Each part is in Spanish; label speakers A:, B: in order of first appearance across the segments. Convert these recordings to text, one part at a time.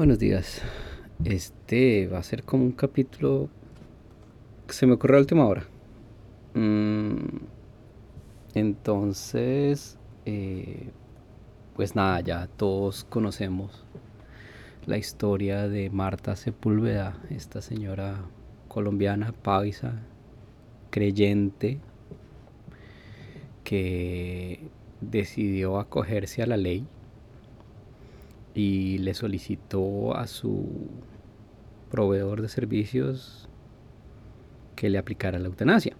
A: Buenos días. Este va a ser como un capítulo que se me ocurrió a última hora. Mm, entonces, eh, pues nada, ya todos conocemos la historia de Marta Sepúlveda, esta señora colombiana, paisa, creyente, que decidió acogerse a la ley y le solicitó a su proveedor de servicios que le aplicara la eutanasia.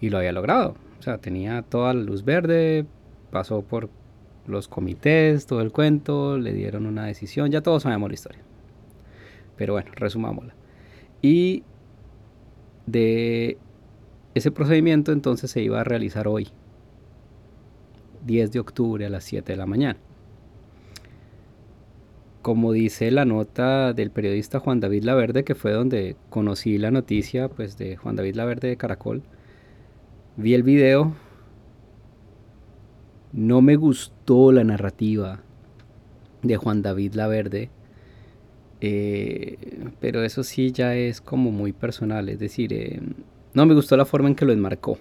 A: Y lo había logrado. O sea, tenía toda la luz verde, pasó por los comités, todo el cuento, le dieron una decisión, ya todos sabemos la historia. Pero bueno, resumámosla. Y de ese procedimiento entonces se iba a realizar hoy, 10 de octubre a las 7 de la mañana. Como dice la nota del periodista Juan David Laverde, que fue donde conocí la noticia pues, de Juan David Laverde de Caracol, vi el video, no me gustó la narrativa de Juan David Laverde, eh, pero eso sí ya es como muy personal, es decir, eh, no me gustó la forma en que lo enmarcó.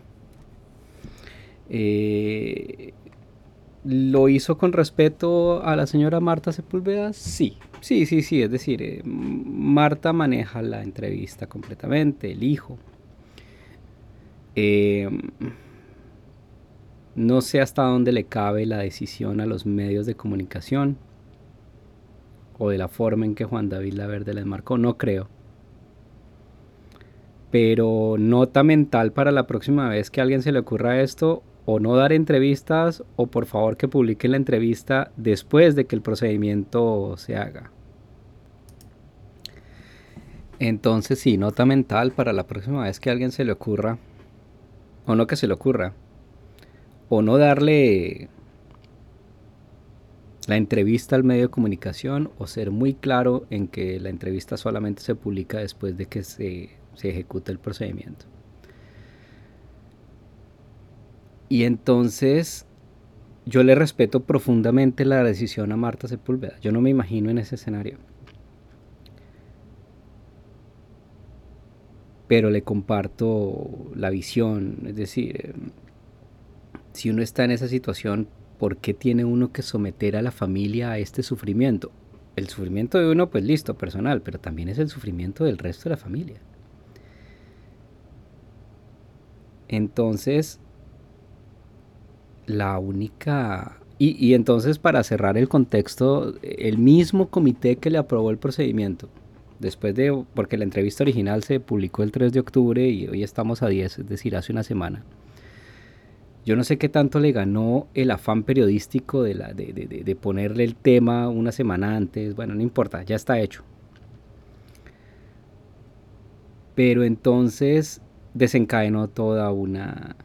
A: Eh, ¿Lo hizo con respeto a la señora Marta Sepúlveda? Sí, sí, sí, sí. Es decir, eh, Marta maneja la entrevista completamente, el hijo. Eh, no sé hasta dónde le cabe la decisión a los medios de comunicación o de la forma en que Juan David Laverde les marcó, no creo. Pero nota mental para la próxima vez que a alguien se le ocurra esto, o no dar entrevistas o por favor que publiquen la entrevista después de que el procedimiento se haga. Entonces sí, nota mental para la próxima vez que a alguien se le ocurra, o no que se le ocurra, o no darle la entrevista al medio de comunicación o ser muy claro en que la entrevista solamente se publica después de que se, se ejecute el procedimiento. Y entonces yo le respeto profundamente la decisión a Marta Sepúlveda. Yo no me imagino en ese escenario. Pero le comparto la visión. Es decir, si uno está en esa situación, ¿por qué tiene uno que someter a la familia a este sufrimiento? El sufrimiento de uno, pues listo, personal, pero también es el sufrimiento del resto de la familia. Entonces, la única... Y, entonces para cerrar el contexto, el mismo comité que le aprobó el procedimiento, después de, porque la entrevista original se publicó el 3 de octubre y hoy estamos a 10, es decir, hace una semana. Yo no sé qué tanto le ganó el afán periodístico de, la, de, de ponerle el tema una semana antes, bueno, no importa, ya está hecho. Pero entonces desencadenó toda una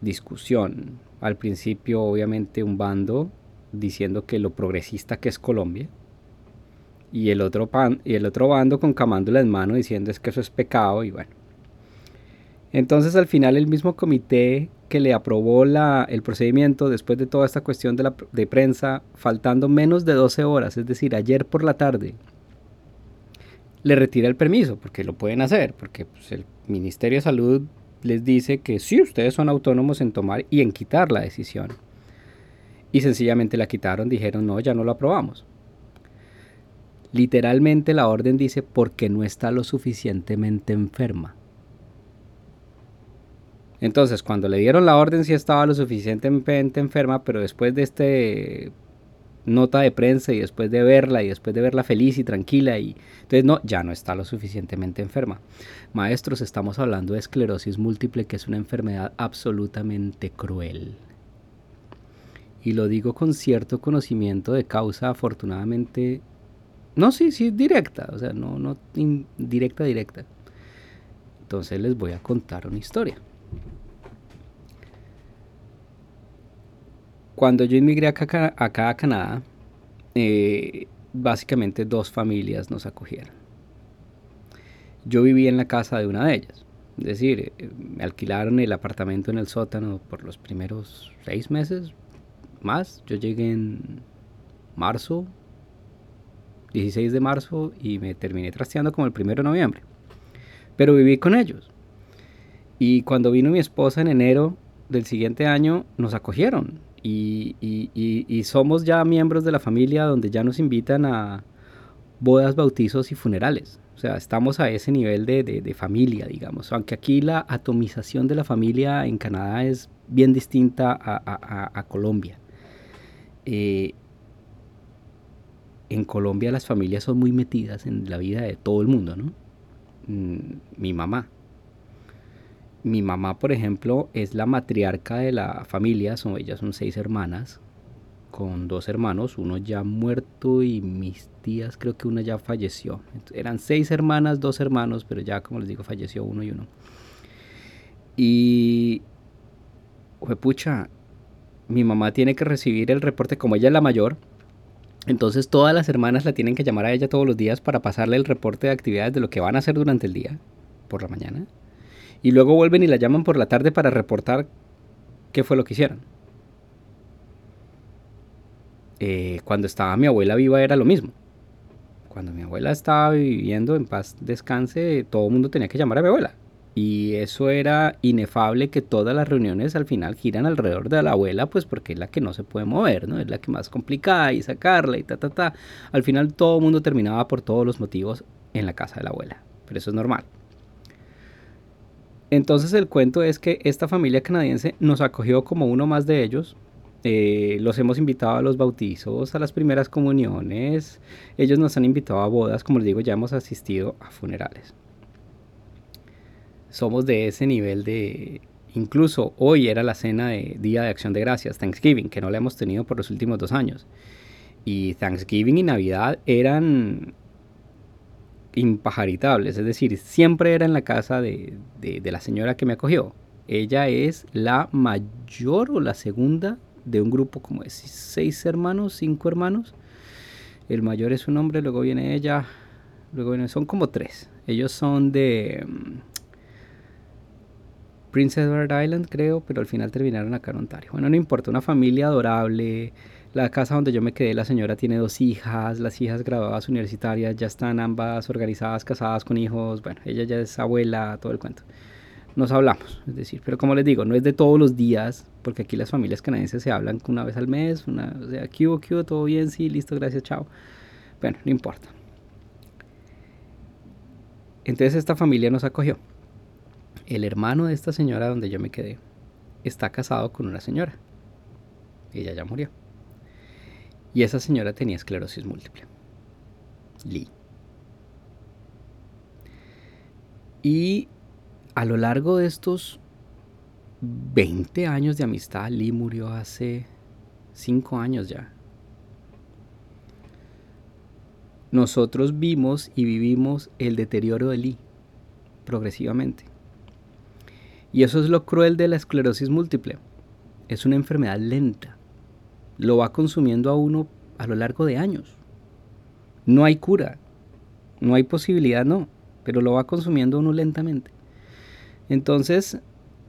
A: discusión al principio obviamente un bando diciendo que lo progresista que es Colombia y el otro, pan, y el otro bando con camándola en mano diciendo es que eso es pecado y bueno. Entonces al final el mismo comité que le aprobó la, el procedimiento después de toda esta cuestión de, la, de prensa, faltando menos de 12 horas, es decir, ayer por la tarde, le retira el permiso, porque lo pueden hacer, porque pues, el Ministerio de Salud les dice que sí, ustedes son autónomos en tomar y en quitar la decisión. Y sencillamente la quitaron, dijeron, no, ya no lo aprobamos. Literalmente la orden dice porque no está lo suficientemente enferma. Entonces, cuando le dieron la orden sí estaba lo suficientemente enferma, pero después de este nota de prensa y después de verla y después de verla feliz y tranquila y entonces no, ya no está lo suficientemente enferma. Maestros, estamos hablando de esclerosis múltiple que es una enfermedad absolutamente cruel. Y lo digo con cierto conocimiento de causa, afortunadamente, no, sí, sí, directa, o sea, no, no directa, directa. Entonces les voy a contar una historia. Cuando yo inmigré acá, a Canadá, eh, básicamente dos familias nos acogieron. Yo viví en la casa de una de ellas. Es decir, eh, me alquilaron el apartamento en el sótano por los primeros seis meses más. Yo llegué en marzo, 16 de marzo y me terminé trasteando como el 1 de noviembre. Pero viví con ellos. Y cuando vino mi esposa en enero del siguiente año, nos acogieron. Y, y, somos ya miembros de la familia donde ya nos invitan a bodas, bautizos y funerales. O sea, estamos a ese nivel de, de, familia, digamos. Aunque aquí la atomización de la familia en Canadá es bien distinta a, a, a Colombia. Eh, en Colombia las familias son muy metidas en la vida de todo el mundo, ¿no? Mm, mi mamá. Mi mamá, por ejemplo, es la matriarca de la familia, son, ellas son seis hermanas, con dos hermanos, uno ya muerto y mis tías creo que una ya falleció. eran seis hermanas, dos hermanos, pero ya como les digo falleció uno y uno. Y, pucha, mi mamá tiene que recibir el reporte, como ella es la mayor, entonces todas las hermanas la tienen que llamar a ella todos los días para pasarle el reporte de actividades de lo que van a hacer durante el día, por la mañana. Y luego vuelven y la llaman por la tarde para reportar qué fue lo que hicieron. Eh, cuando estaba mi abuela viva era lo mismo. Cuando mi abuela estaba viviendo en paz, descanse, todo el mundo tenía que llamar a mi abuela. Y eso era inefable que todas las reuniones al final giran alrededor de la abuela, pues porque es la que no se puede mover, ¿no? Es la que más complicada y sacarla y ta, ta, ta. Al final todo el mundo terminaba por todos los motivos en la casa de la abuela. Pero eso es normal. Entonces el cuento es que esta familia canadiense nos acogió como uno más de ellos. Eh, los hemos invitado a los bautizos, a las primeras comuniones. Ellos nos han invitado a bodas, como les digo, ya hemos asistido a funerales somos de ese nivel de... Incluso hoy era la cena de Día de Acción de Gracias, Thanksgiving, que no la hemos tenido por los últimos dos años. Y Thanksgiving y Navidad eran impajaritables, es decir, siempre era en la casa de, de, la señora que me acogió. Ella es la mayor o la segunda de un grupo como de seis hermanos, cinco hermanos. El mayor es un hombre, luego viene ella, luego viene, son como tres. Ellos son de, Prince Edward Island, creo, pero al final terminaron acá en Ontario. Bueno, no importa, una familia adorable. La casa donde yo me quedé, la señora tiene dos hijas, las hijas graduadas universitarias ya están ambas organizadas, casadas con hijos. Bueno, ella ya es abuela, todo el cuento. Nos hablamos, es decir, pero como les digo, no es de todos los días, porque aquí las familias canadienses se hablan una vez al mes, una, o sea, ¿qué qué todo bien, sí, listo, gracias, chao. Bueno, no importa. Entonces esta familia nos acogió el hermano de esta señora donde yo me quedé está casado con una señora. Ella ya murió. Y esa señora tenía esclerosis múltiple. Lee. Y a lo largo de estos 20 años de amistad, Lee murió hace 5 años ya. Nosotros vimos y vivimos el deterioro de Lee progresivamente. Y eso es lo cruel de la esclerosis múltiple. Es una enfermedad lenta. Lo va consumiendo a uno a lo largo de años. No hay cura. No hay posibilidad, no. Pero lo va consumiendo uno lentamente. Entonces,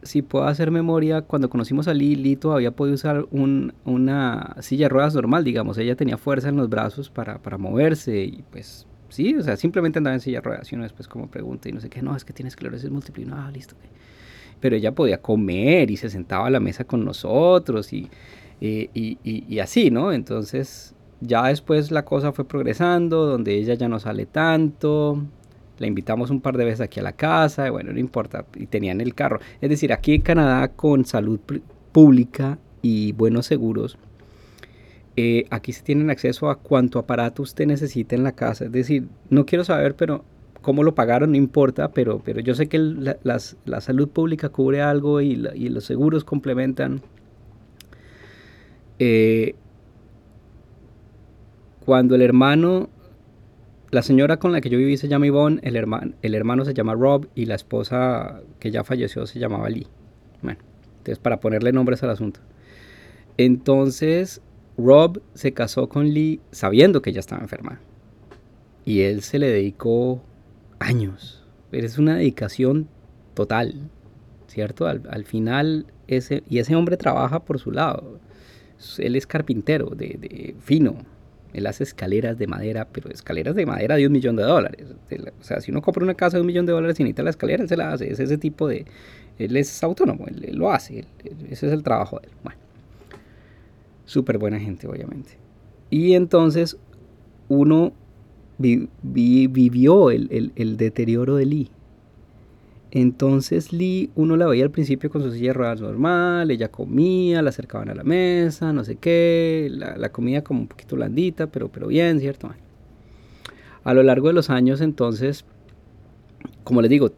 A: si puedo hacer memoria, cuando conocimos a Lili todavía podía usar una silla de ruedas normal, digamos. Ella tenía fuerza en los brazos para, moverse y pues sí, o sea, simplemente andaba en silla de ruedas y uno después como pregunta y no sé qué, no, es que tiene esclerosis múltiple. no, ah, listo pero ella podía comer y se sentaba a la mesa con nosotros y, y, así, ¿no? Entonces ya después la cosa fue progresando, donde ella ya no sale tanto, la invitamos un par de veces aquí a la casa, bueno, no importa, y tenían el carro. Es decir, aquí en Canadá con salud pública y buenos seguros, eh, aquí se tienen acceso a cuánto aparato usted necesita en la casa. Es decir, no quiero saber, pero cómo lo pagaron no importa, pero, pero yo sé que la, salud pública cubre algo y, los seguros complementan. Eh, cuando el hermano, la señora con la que yo viví se llama Yvonne, el hermano, el hermano se llama Rob y la esposa que ya falleció se llamaba Lee. Bueno, entonces para ponerle nombres al asunto. Entonces Rob se casó con Lee sabiendo que ella estaba enferma. Y él se le dedicó años. Es una dedicación total, ¿cierto? Al, final, ese, y ese hombre trabaja por su lado. Él es carpintero, de, fino, Él hace escaleras de madera, pero escaleras de madera de un millón de dólares. O sea, si uno compra una casa de un millón de dólares y necesita la escalera, él se la hace. Es ese tipo de... Él es autónomo, él, lo hace. ese es el trabajo de él. Bueno. Súper buena gente, obviamente. Y entonces uno vivió el, el deterioro de Lee entonces Lee, uno la veía al principio con su silla de ruedas normal, ella comía, la acercaban a la mesa, no sé qué, la, comida como un poquito blandita, pero, pero bien, ¿cierto? A lo largo de los años entonces, como les digo,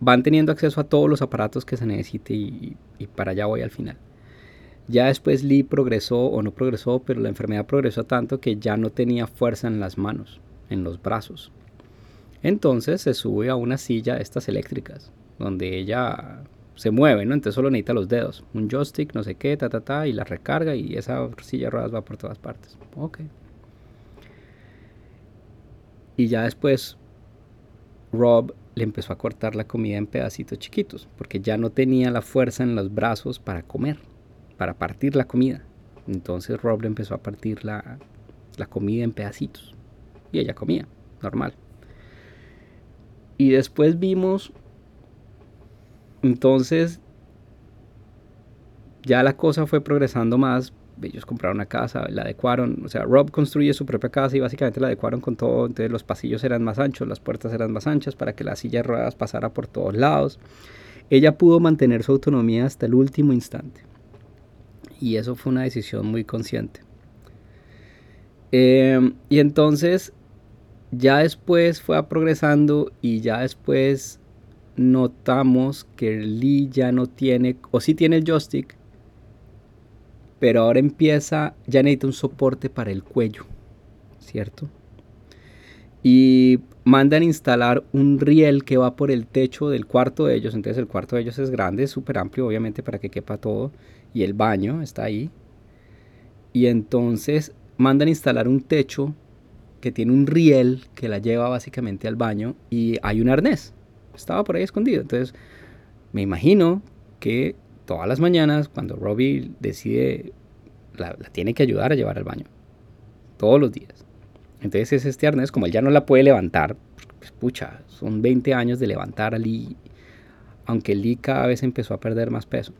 A: van teniendo acceso a todos los aparatos que se necesite y, y para allá voy al final. Ya después Lee progresó o no progresó, pero la enfermedad progresó tanto que ya no tenía fuerza en las manos, en los brazos. Entonces se sube a una silla estas eléctricas, donde ella se mueve, ¿no? Entonces solo necesita los dedos, un joystick, no sé qué, ta, ta, ta, y la recarga y esa silla de ruedas va por todas partes. Ok. Y ya después Rob le empezó a cortar la comida en pedacitos chiquitos, porque ya no tenía la fuerza en los brazos para comer, para partir la comida. Entonces Rob le empezó a partir la, la comida en pedacitos. Y ella comía, normal. Y después vimos, entonces, ya la cosa fue progresando más. Ellos compraron una casa, la adecuaron. O sea, Rob construye su propia casa y básicamente la adecuaron con todo. Entonces los pasillos eran más anchos, las puertas eran más anchas para que la silla de ruedas pasara por todos lados. Ella pudo mantener su autonomía hasta el último instante. Y eso fue una decisión muy consciente. Eh, y entonces ya después fue progresando y ya después notamos que Lee ya no tiene, o sí tiene el joystick, pero ahora empieza, ya necesita un soporte para el cuello, ¿cierto? Y mandan instalar un riel que va por el techo del cuarto de ellos, entonces el cuarto de ellos es grande, es súper amplio, obviamente para que quepa todo, y el baño está ahí. Y entonces mandan instalar un techo que tiene un riel que la lleva básicamente al baño y hay un arnés. Estaba por ahí escondido. Entonces, me imagino que todas las mañanas, cuando Robbie decide, la, tiene que ayudar a llevar al baño. Todos los días. Entonces es este arnés, como él ya no la puede levantar, pues son 20 años de levantar a Lee, aunque Lee cada vez empezó a perder más peso.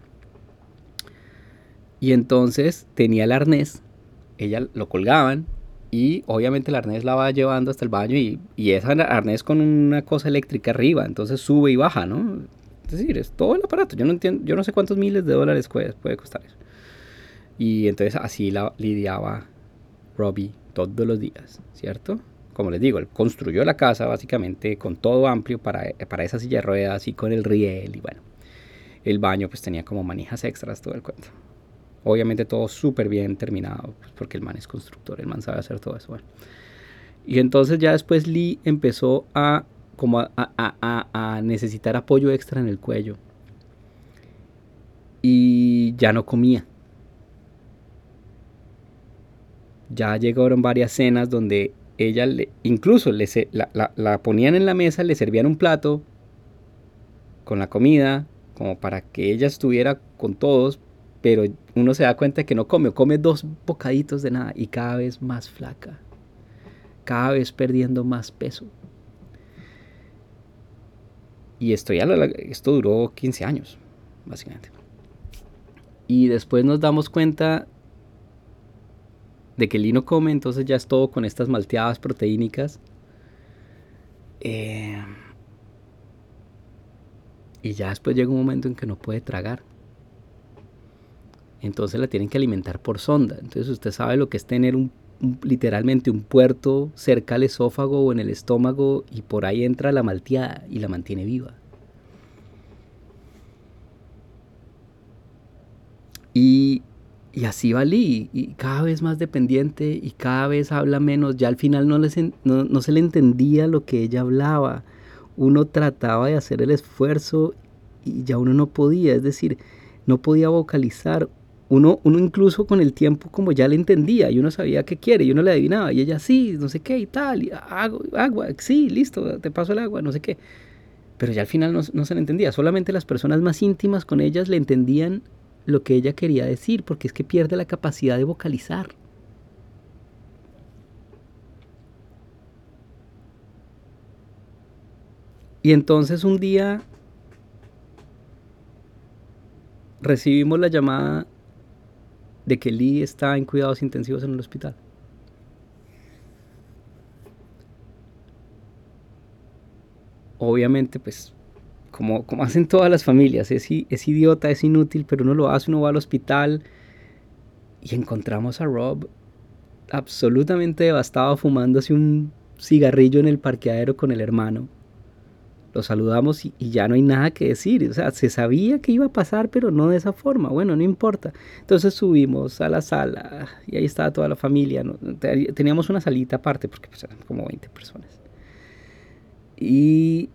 A: Y entonces tenía el arnés, ella lo colgaban y obviamente el arnés la va llevando hasta el baño y, y es arnés con una cosa eléctrica arriba, entonces sube y baja, ¿no? Es decir, es todo el aparato. Yo no entiendo, yo no sé cuántos miles de dólares puede, puede costar eso. Y entonces así la lidiaba Robbie todos los días, ¿cierto? Como les digo, él construyó la casa básicamente con todo amplio para, para esa silla de ruedas y con el riel y bueno. El baño pues tenía como manijas extras todo el cuento. Obviamente todo súper bien terminado, pues, porque el man es constructor, el man sabe hacer todo eso. Y entonces ya después Lee empezó a, como a, necesitar apoyo extra en el cuello. Y ya no comía. Ya llegaron varias cenas donde ella incluso le, la, la ponían en la mesa, le servían un plato con la comida, como para que ella estuviera con todos, pero uno se da cuenta que no come, come dos bocaditos de nada y cada vez más flaca, cada vez perdiendo más peso. Y esto, ya esto duró 15 años, básicamente. Y después nos damos cuenta de que lino come, entonces ya es todo con estas malteadas proteínicas. Eh, y ya después llega un momento en que no puede tragar entonces la tienen que alimentar por sonda. Entonces usted sabe lo que es tener literalmente un puerto cerca al esófago o en el estómago y por ahí entra la malteada y la mantiene viva. Y, así va Lee, y cada vez más dependiente y cada vez habla menos. Ya al final no, no, no se le entendía lo que ella hablaba. Uno trataba de hacer el esfuerzo y ya uno no podía, es decir, no podía vocalizar uno, uno incluso con el tiempo como ya le entendía y uno sabía qué quiere y uno le adivinaba y ella sí, no sé qué y tal, y agua, agua, sí, listo, te paso el agua, no sé qué. Pero ya al final no, no se le entendía, solamente las personas más íntimas con ellas le entendían lo que ella quería decir, porque es que pierde la capacidad de vocalizar. Y entonces un día recibimos la llamada de que Lee está en cuidados intensivos en el hospital. Obviamente, pues, como, como hacen todas las familias, es, es idiota, es inútil, pero uno lo hace, uno va al hospital y encontramos a Rob absolutamente devastado fumándose un cigarrillo en el parqueadero con el hermano lo saludamos y, ya no hay nada que decir. O sea, se sabía que iba a pasar, pero no de esa forma. Bueno, no importa. Entonces subimos a la sala y ahí estaba toda la familia. Teníamos una salita aparte porque pues, eran como 20 personas. Y,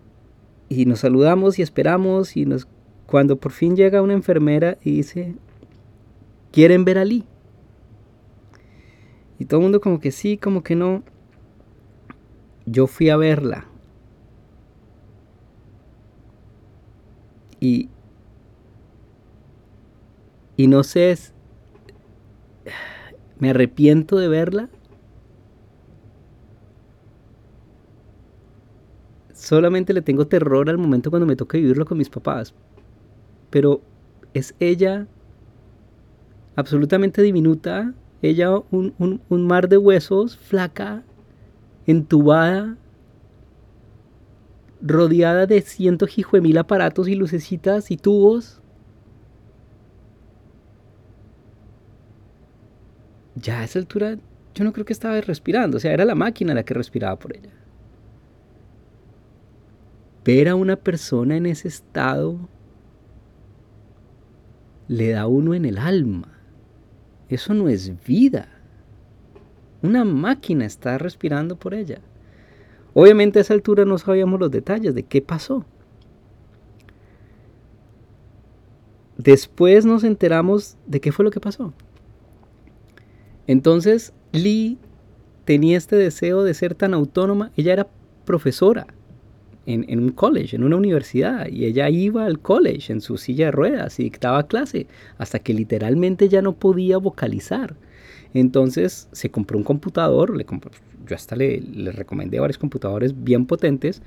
A: y nos saludamos y esperamos y nos, cuando por fin llega una enfermera y dice, ¿quieren ver a Lee? Y todo el mundo como que sí, como que no. Yo fui a verla Y, y no sé, me arrepiento de verla. Solamente le tengo terror al momento cuando me toca vivirlo con mis papás. Pero es ella absolutamente diminuta, ella un, un mar de huesos, flaca, entubada, rodeada de cientos de mil aparatos y lucecitas y tubos. Ya a esa altura yo no creo que estaba respirando, o sea, era la máquina la que respiraba por ella. Ver a una persona en ese estado le da uno en el alma. Eso no es vida. Una máquina está respirando por ella. Obviamente a esa altura no sabíamos los detalles de qué pasó. Después nos enteramos de qué fue lo que pasó. Entonces Lee tenía este deseo de ser tan autónoma. Ella era profesora en, en, un college, en una universidad, y ella iba al college en su silla de ruedas y dictaba clase, hasta que literalmente ya no podía vocalizar. Entonces se compró un computador, le compró, yo hasta le, recomendé varios computadores bien potentes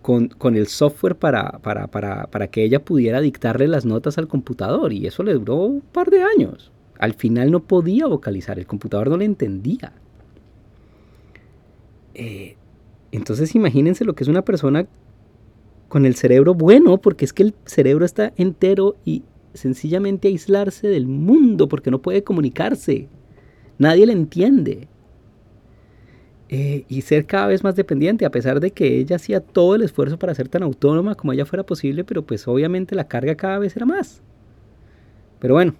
A: con, el software para, para, que ella pudiera dictarle las notas al computador y eso le duró un par de años. Al final no podía vocalizar, el computador no le entendía. Eh, entonces imagínense lo que es una persona con el cerebro bueno, porque es que el cerebro está entero y sencillamente aislarse del mundo porque no puede comunicarse. Nadie le entiende. Eh, y ser cada vez más dependiente, a pesar de que ella hacía todo el esfuerzo para ser tan autónoma como ella fuera posible, pero pues obviamente la carga cada vez era más. Pero bueno,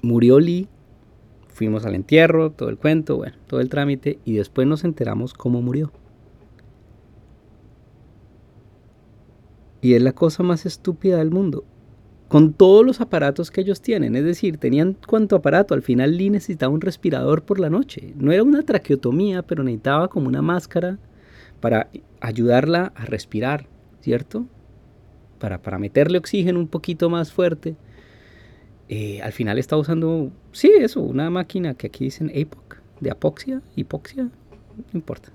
A: murió Lee, fuimos al entierro, todo el cuento, bueno, todo el trámite, y después nos enteramos cómo murió. Y es la cosa más estúpida del mundo con todos los aparatos que ellos tienen. Es decir, tenían cuánto aparato. Al final Lee necesitaba un respirador por la noche. No era una traqueotomía, pero necesitaba como una máscara para ayudarla a respirar, ¿cierto? Para, para meterle oxígeno un poquito más fuerte. Eh, al final está usando, sí, eso, una máquina que aquí dicen APOC, de apoxia, hipoxia, no importa.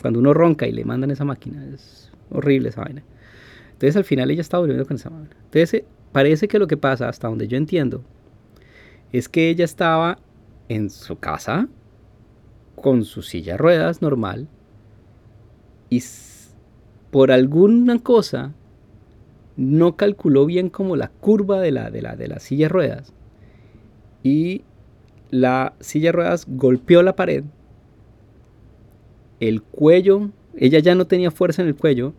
A: Cuando uno ronca y le mandan esa máquina, es horrible esa vaina. Entonces al final ella estaba durmiendo con esa máquina. Entonces Parece que lo que pasa, hasta donde yo entiendo, es que ella estaba en su casa con su silla ruedas normal y por alguna cosa no calculó bien como la curva de la, de la, de la silla ruedas y la silla de ruedas golpeó la pared, el cuello, ella ya no tenía fuerza en el cuello,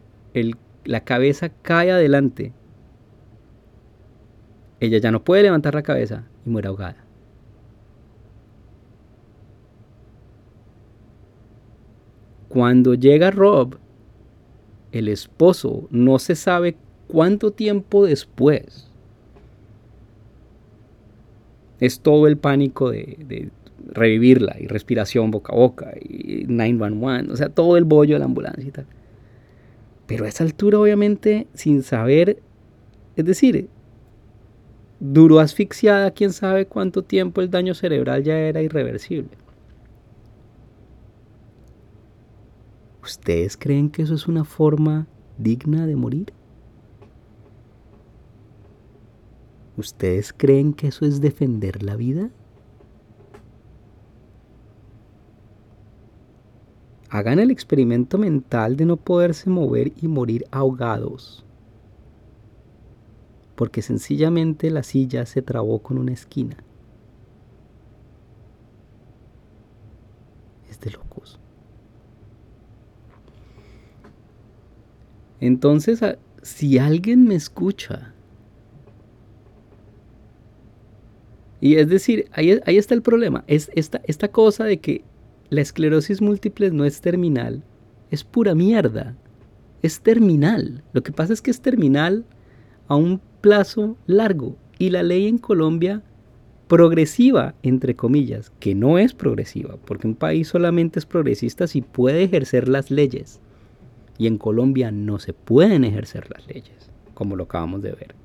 A: la cabeza cae adelante ella ya no puede levantar la cabeza y muere ahogada. Cuando llega Rob, el esposo no se sabe cuánto tiempo después. Es todo el pánico de, revivirla y respiración boca a boca y 911, o sea, todo el bollo de la ambulancia y tal. Pero a esa altura, obviamente, sin saber, es decir, Duró asfixiada quién sabe cuánto tiempo el daño cerebral ya era irreversible. ¿Ustedes creen que eso es una forma digna de morir? ¿Ustedes creen que eso es defender la vida? Hagan el experimento mental de no poderse mover y morir ahogados, porque sencillamente la silla se trabó con una esquina. Es de locos. Entonces, si alguien me escucha, y es decir, ahí, ahí está el problema, es esta, esta cosa de que la esclerosis múltiple no es terminal, es pura mierda. Es terminal. Lo que pasa es que es terminal a un plazo largo. Y la ley en Colombia, progresiva, entre comillas, que no es progresiva, porque un país solamente es progresista si puede ejercer las leyes. Y en Colombia no se pueden ejercer las leyes, como lo acabamos de ver.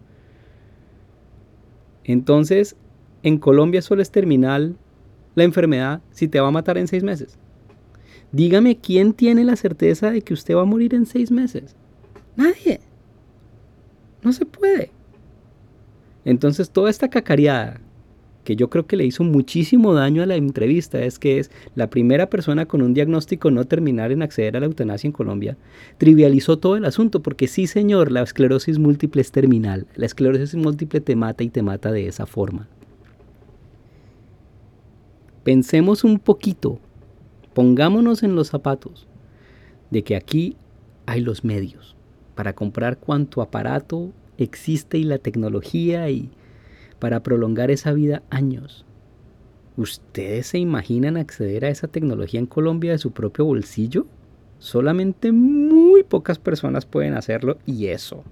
A: Entonces, en Colombia solo es terminal la enfermedad si te va a matar en seis meses. Dígame quién tiene la certeza de que usted va a morir en seis meses. Nadie. No se puede. Entonces toda esta cacareada que yo creo que le hizo muchísimo daño a la entrevista es que es la primera persona con un diagnóstico no terminal en acceder a la eutanasia en Colombia, trivializó todo el asunto porque sí señor, la esclerosis múltiple es terminal, la esclerosis múltiple te mata y te mata de esa forma. Pensemos un poquito, pongámonos en los zapatos de que aquí hay los medios para comprar cuanto aparato existe y la tecnología y para prolongar esa vida años. ¿Ustedes se imaginan acceder a esa tecnología en Colombia de su propio bolsillo? Solamente muy pocas personas pueden hacerlo y eso.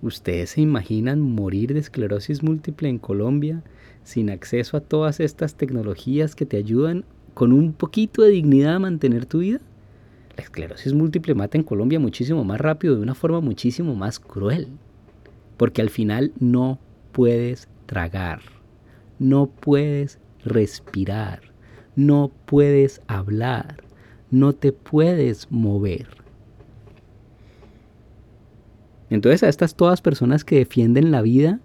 A: ¿Ustedes se imaginan morir de esclerosis múltiple en Colombia sin acceso a todas estas tecnologías que te ayudan con un poquito de dignidad a mantener tu vida? La esclerosis múltiple mata en Colombia muchísimo más rápido, de una forma muchísimo más cruel. Porque al final no puedes tragar, no puedes respirar, no puedes hablar, no te puedes mover. Entonces a estas todas personas que defienden la vida,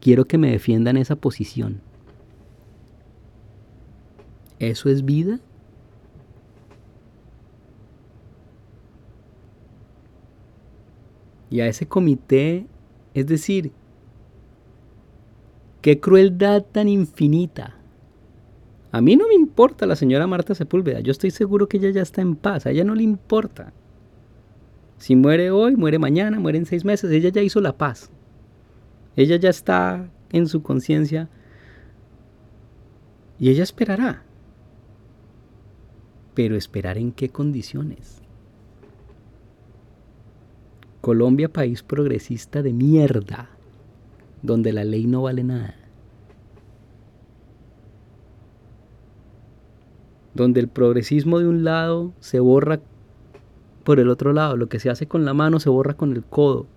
A: quiero que me defiendan esa posición. ¿Eso es vida? Y a ese comité, es decir, qué crueldad tan infinita. A mí no me importa la señora Marta Sepúlveda, yo estoy seguro que ella ya está en paz, a ella no le importa. Si muere hoy, muere mañana, muere en seis meses, ella ya hizo la paz. Ella ya está en su conciencia y ella esperará. Pero esperar en qué condiciones. Colombia, país progresista de mierda, donde la ley no vale nada. Donde el progresismo de un lado se borra por el otro lado, lo que se hace con la mano se borra con el codo.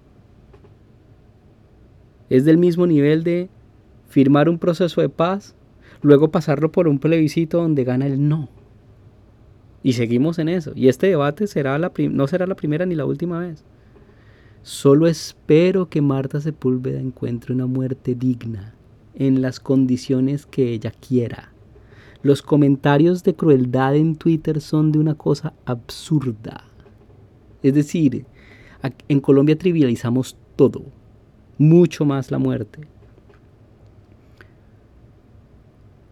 A: Es del mismo nivel de firmar un proceso de paz, luego pasarlo por un plebiscito donde gana el no. Y seguimos en eso. Y este debate será la no será la primera ni la última vez. Solo espero que Marta Sepúlveda encuentre una muerte digna, en las condiciones que ella quiera. Los comentarios de crueldad en Twitter son de una cosa absurda. Es decir, en Colombia trivializamos todo, mucho más la muerte.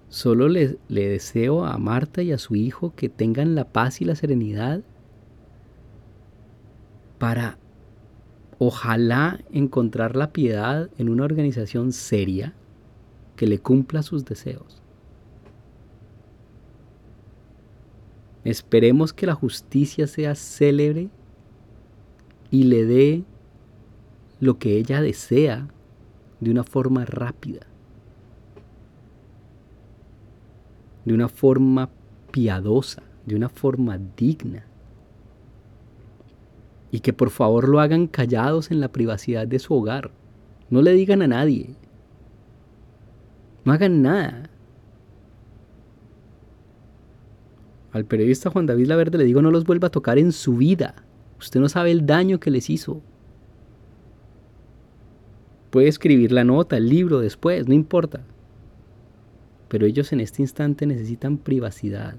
A: Solo le, deseo a Marta y a su hijo que tengan la paz y la serenidad para ojalá encontrar la piedad en una organización seria que le cumpla sus deseos. Esperemos que la justicia sea célebre y le dé lo que ella desea de una forma rápida. de una forma piadosa, de una forma digna. Y que por favor lo hagan callados en la privacidad de su hogar. No le digan a nadie. No hagan nada. Al periodista Juan David Laverde le digo no los vuelva a tocar en su vida. Usted no sabe el daño que les hizo. Puede escribir la nota, el libro después, no importa. Pero ellos en este instante necesitan privacidad.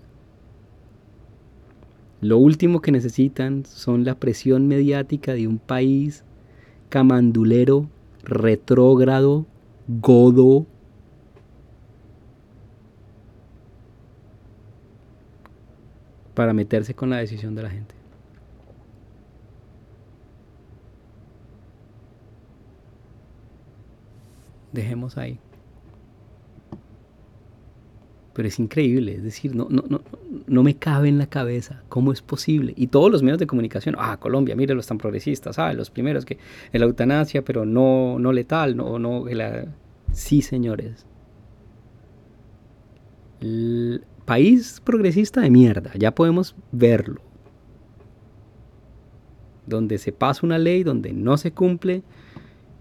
A: Lo último que necesitan son la presión mediática de un país camandulero, retrógrado, godo, para meterse con la decisión de la gente. Dejemos ahí. Pero es increíble, es decir, no, no, no, no me cabe en la cabeza cómo es posible. Y todos los medios de comunicación, ah, Colombia, mire los tan progresistas, ah, los primeros que la eutanasia, pero no, no letal, no, no, la... sí, señores. País progresista de mierda, ya podemos verlo. Donde se pasa una ley, donde no se cumple,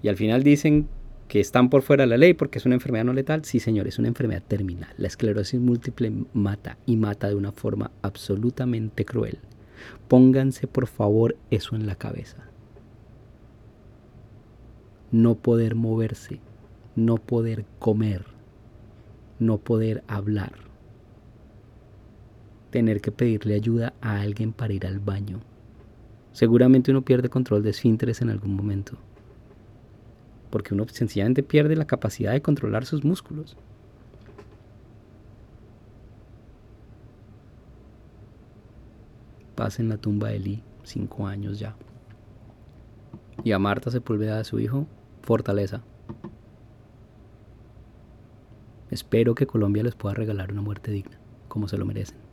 A: y al final dicen que están por fuera de la ley porque es una enfermedad no letal. Sí, señor, es una enfermedad terminal. La esclerosis múltiple mata y mata de una forma absolutamente cruel. Pónganse por favor eso en la cabeza. No poder moverse, no poder comer, no poder hablar. Tener que pedirle ayuda a alguien para ir al baño. Seguramente uno pierde control de esfínteres en algún momento porque uno sencillamente pierde la capacidad de controlar sus músculos. Pasa en la tumba de Lee, cinco años ya. Y a Marta Sepúlveda de su hijo, fortaleza. Espero que Colombia les pueda regalar una muerte digna, como se lo merecen.